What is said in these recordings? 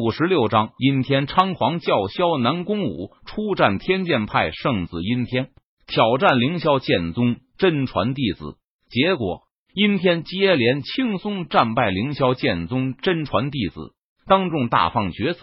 五十六章，阴天猖狂叫嚣，南宫武出战天剑派圣子阴天，挑战凌霄剑宗真传弟子。结果，阴天接连轻松战败凌霄剑宗真传弟子，当众大放厥词。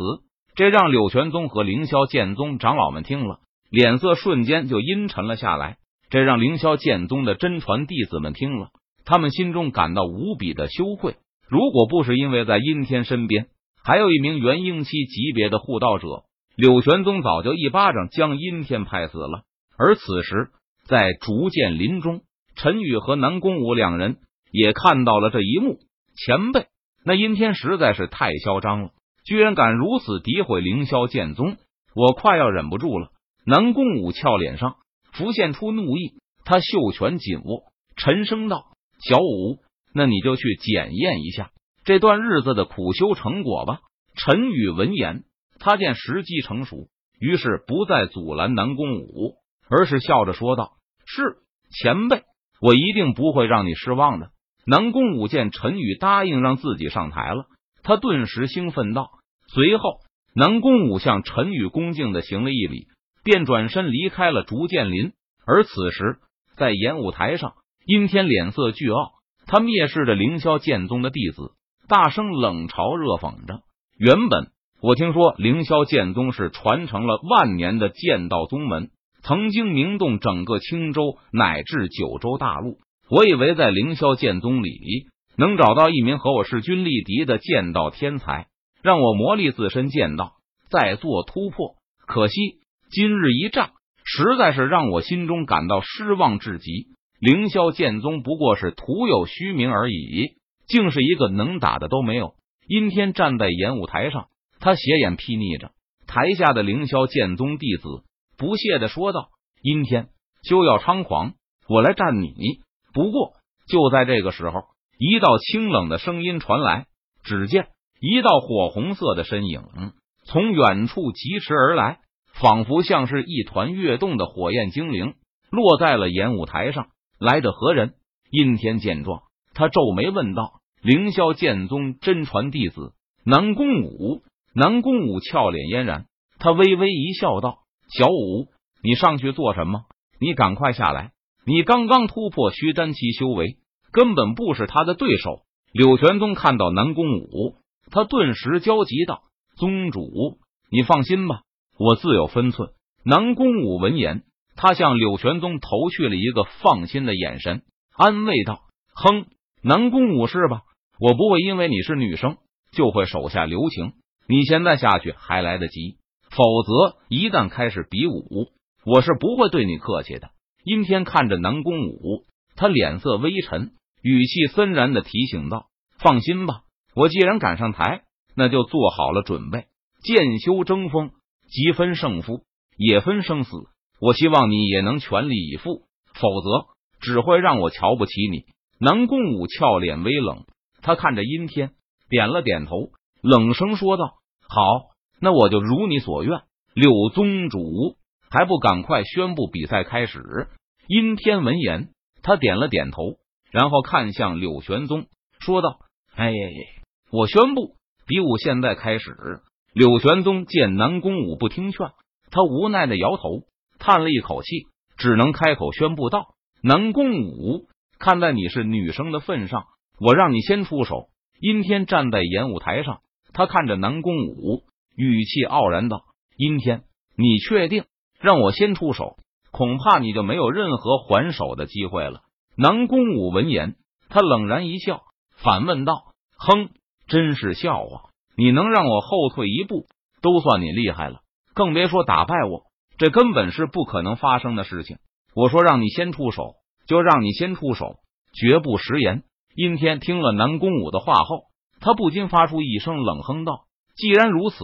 这让柳玄宗和凌霄剑宗长老们听了，脸色瞬间就阴沉了下来。这让凌霄剑宗的真传弟子们听了，他们心中感到无比的羞愧。如果不是因为在阴天身边。还有一名元婴期级别的护道者，柳玄宗早就一巴掌将阴天拍死了。而此时，在竹剑林中，陈宇和南宫武两人也看到了这一幕。前辈，那阴天实在是太嚣张了，居然敢如此诋毁凌霄剑宗，我快要忍不住了。南宫武俏脸上浮现出怒意，他袖拳紧握，沉声道：“小五，那你就去检验一下。”这段日子的苦修成果吧。陈宇闻言，他见时机成熟，于是不再阻拦南宫武，而是笑着说道：“是前辈，我一定不会让你失望的。”南宫武见陈宇答应让自己上台了，他顿时兴奋道。随后，南宫武向陈宇恭敬的行了一礼，便转身离开了竹剑林。而此时，在演武台上，阴天脸色巨傲，他蔑视着凌霄剑宗的弟子。大声冷嘲热讽着。原本我听说凌霄剑宗是传承了万年的剑道宗门，曾经名动整个青州乃至九州大陆。我以为在凌霄剑宗里能找到一名和我势均力敌的剑道天才，让我磨砺自身剑道，再做突破。可惜今日一战，实在是让我心中感到失望至极。凌霄剑宗不过是徒有虚名而已。竟是一个能打的都没有。阴天站在演武台上，他斜眼睥睨着台下的凌霄剑宗弟子，不屑的说道：“阴天，休要猖狂，我来战你。”不过就在这个时候，一道清冷的声音传来，只见一道火红色的身影从远处疾驰而来，仿佛像是一团跃动的火焰精灵，落在了演武台上。来者何人？阴天见状。他皱眉问道：“凌霄剑宗真传弟子南宫武？”南宫武俏脸嫣然，他微微一笑，道：“小武，你上去做什么？你赶快下来！你刚刚突破虚丹期修为，根本不是他的对手。”柳玄宗看到南宫武，他顿时焦急道：“宗主，你放心吧，我自有分寸。”南宫武闻言，他向柳玄宗投去了一个放心的眼神，安慰道：“哼。”南宫武是吧？我不会因为你是女生就会手下留情。你现在下去还来得及，否则一旦开始比武，我是不会对你客气的。阴天看着南宫武，他脸色微沉，语气森然的提醒道：“放心吧，我既然赶上台，那就做好了准备。剑修争锋，即分胜负，也分生死。我希望你也能全力以赴，否则只会让我瞧不起你。”南宫武俏脸微冷，他看着阴天，点了点头，冷声说道：“好，那我就如你所愿。”柳宗主还不赶快宣布比赛开始？阴天闻言，他点了点头，然后看向柳玄宗，说道：“哎，我宣布比武现在开始。”柳玄宗见南宫武不听劝，他无奈的摇头，叹了一口气，只能开口宣布道：“南宫武。”看在你是女生的份上，我让你先出手。阴天站在演武台上，他看着南宫武，语气傲然道：“阴天，你确定让我先出手？恐怕你就没有任何还手的机会了。”南宫武闻言，他冷然一笑，反问道：“哼，真是笑话！你能让我后退一步，都算你厉害了，更别说打败我，这根本是不可能发生的事情。我说让你先出手。”就让你先出手，绝不食言。阴天听了南宫武的话后，他不禁发出一声冷哼道：“既然如此，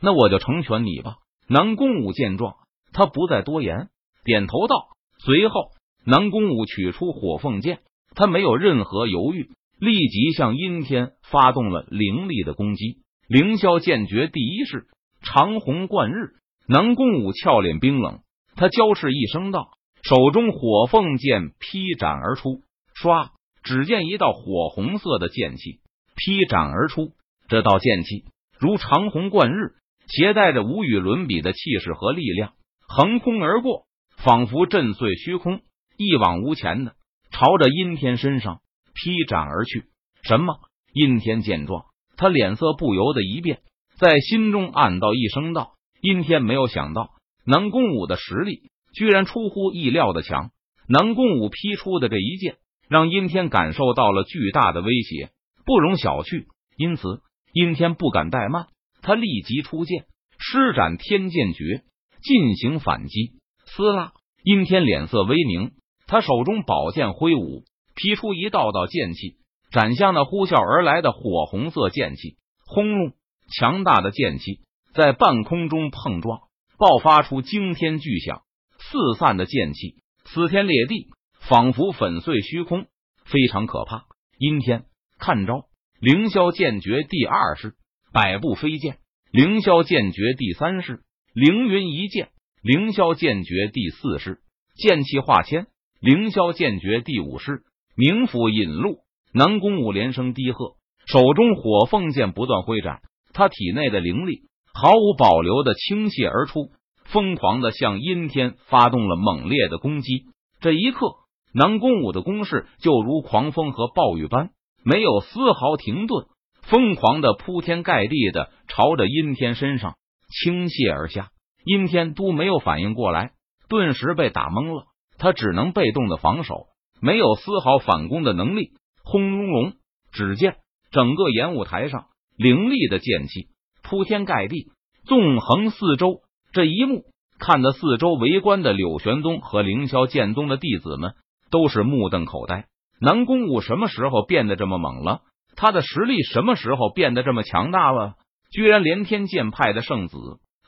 那我就成全你吧。”南宫武见状，他不再多言，点头道。随后，南宫武取出火凤剑，他没有任何犹豫，立即向阴天发动了凌厉的攻击。凌霄剑诀第一式长虹贯日。南宫武俏脸冰冷，他娇斥一声道。手中火凤剑劈斩而出，唰！只见一道火红色的剑气劈斩而出。这道剑气如长虹贯日，携带着无与伦比的气势和力量，横空而过，仿佛震碎虚空，一往无前的朝着阴天身上劈斩而去。什么？阴天见状，他脸色不由得一变，在心中暗道一声道：“阴天没有想到，南宫武的实力居然出乎意料的强。南宫武劈出的这一剑，让阴天感受到了巨大的威胁，不容小觑。因此，阴天不敢怠慢，他立即出剑，施展天剑诀进行反击。撕拉！阴天脸色微凝，他手中宝剑挥舞，劈出一道道剑气。斩向那呼啸而来的火红色剑气，轰隆！强大的剑气在半空中碰撞，爆发出惊天巨响。四散的剑气撕天裂地，仿佛粉碎虚空，非常可怕。阴天，看招！凌霄剑诀第二式，百步飞剑；凌霄剑诀第三式，凌云一剑；凌霄剑诀第四式，剑气化千；凌霄剑诀第五式，冥府引路。南宫武连声低喝，手中火凤剑不断挥斩，他体内的灵力毫无保留的倾泻而出，疯狂的向阴天发动了猛烈的攻击。这一刻，南宫武的攻势就如狂风和暴雨般，没有丝毫停顿，疯狂的铺天盖地的朝着阴天身上倾泻而下。阴天都没有反应过来，顿时被打懵了，他只能被动的防守，没有丝毫反攻的能力。轰隆隆！只见整个演武台上凌厉的剑气铺天盖地，纵横四周。这一幕看得四周围观的柳玄宗和凌霄剑宗的弟子们都是目瞪口呆。南宫武什么时候变得这么猛了？他的实力什么时候变得这么强大了？居然连天剑派的圣子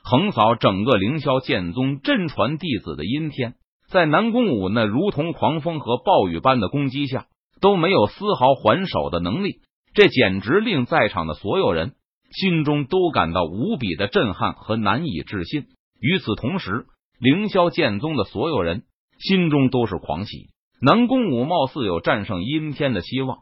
横扫整个凌霄剑宗真传弟子的阴天，在南宫武那如同狂风和暴雨般的攻击下。都没有丝毫还手的能力，这简直令在场的所有人心中都感到无比的震撼和难以置信。与此同时，凌霄剑宗的所有人心中都是狂喜，南宫武貌似有战胜阴天的希望。